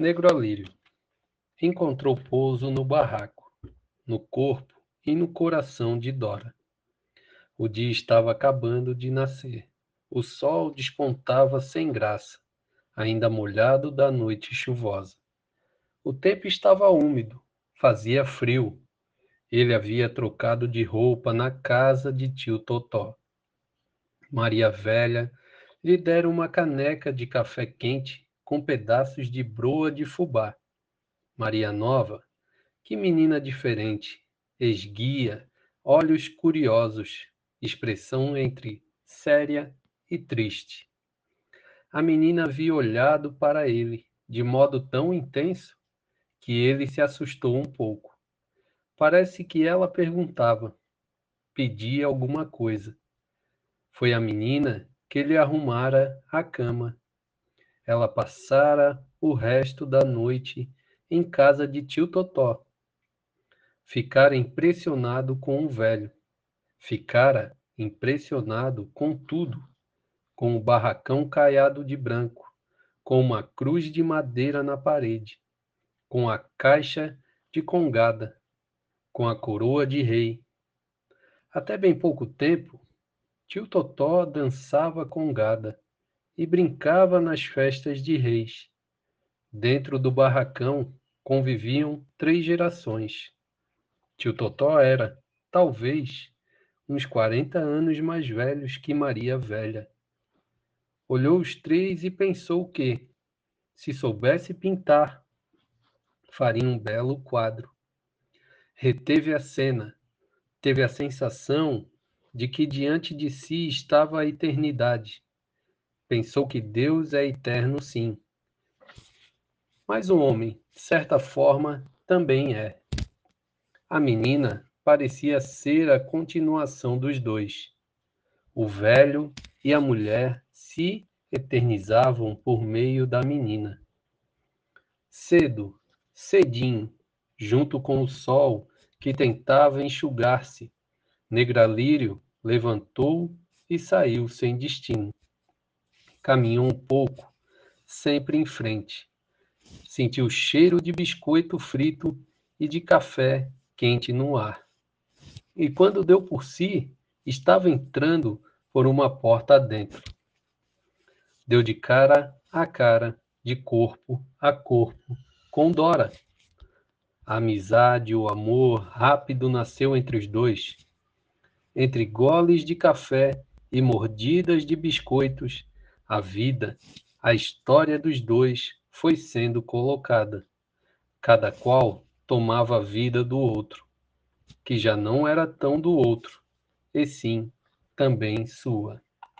Negro Alírio encontrou pouso no barraco, no corpo e no coração de Dora. O dia estava acabando de nascer. O sol despontava sem graça, ainda molhado da noite chuvosa. O tempo estava úmido, fazia frio. Ele havia trocado de roupa na casa de tio Totó. Maria Velha lhe dera uma caneca de café quente com pedaços de broa de fubá. Maria Nova, que menina diferente, esguia, olhos curiosos, expressão entre séria e triste. A menina havia olhado para ele de modo tão intenso que ele se assustou um pouco. Parece que ela perguntava, pedia alguma coisa. Foi a menina que lhe arrumara a cama ela passara o resto da noite em casa de tio Totó. Ficara impressionado com o velho. Ficara impressionado com tudo, com o barracão caiado de branco, com uma cruz de madeira na parede, com a caixa de congada, com a coroa de rei. Até bem pouco tempo, tio Totó dançava congada e brincava nas festas de reis. Dentro do barracão conviviam três gerações. Tio Totó era, talvez, uns quarenta anos mais velhos que Maria Velha. Olhou os três e pensou que, se soubesse pintar, faria um belo quadro. Reteve a cena, teve a sensação de que diante de si estava a eternidade Pensou que Deus é eterno, sim. Mas o homem, de certa forma, também é. A menina parecia ser a continuação dos dois. O velho e a mulher se eternizavam por meio da menina. Cedo, cedinho, junto com o sol que tentava enxugar-se, Negralírio levantou e saiu sem destino caminhou um pouco, sempre em frente. Sentiu o cheiro de biscoito frito e de café quente no ar. E quando deu por si, estava entrando por uma porta adentro. Deu de cara a cara, de corpo a corpo, com Dora. A amizade, o amor rápido nasceu entre os dois. Entre goles de café e mordidas de biscoitos, a vida, a história dos dois foi sendo colocada. Cada qual tomava a vida do outro, que já não era tão do outro, e sim também sua.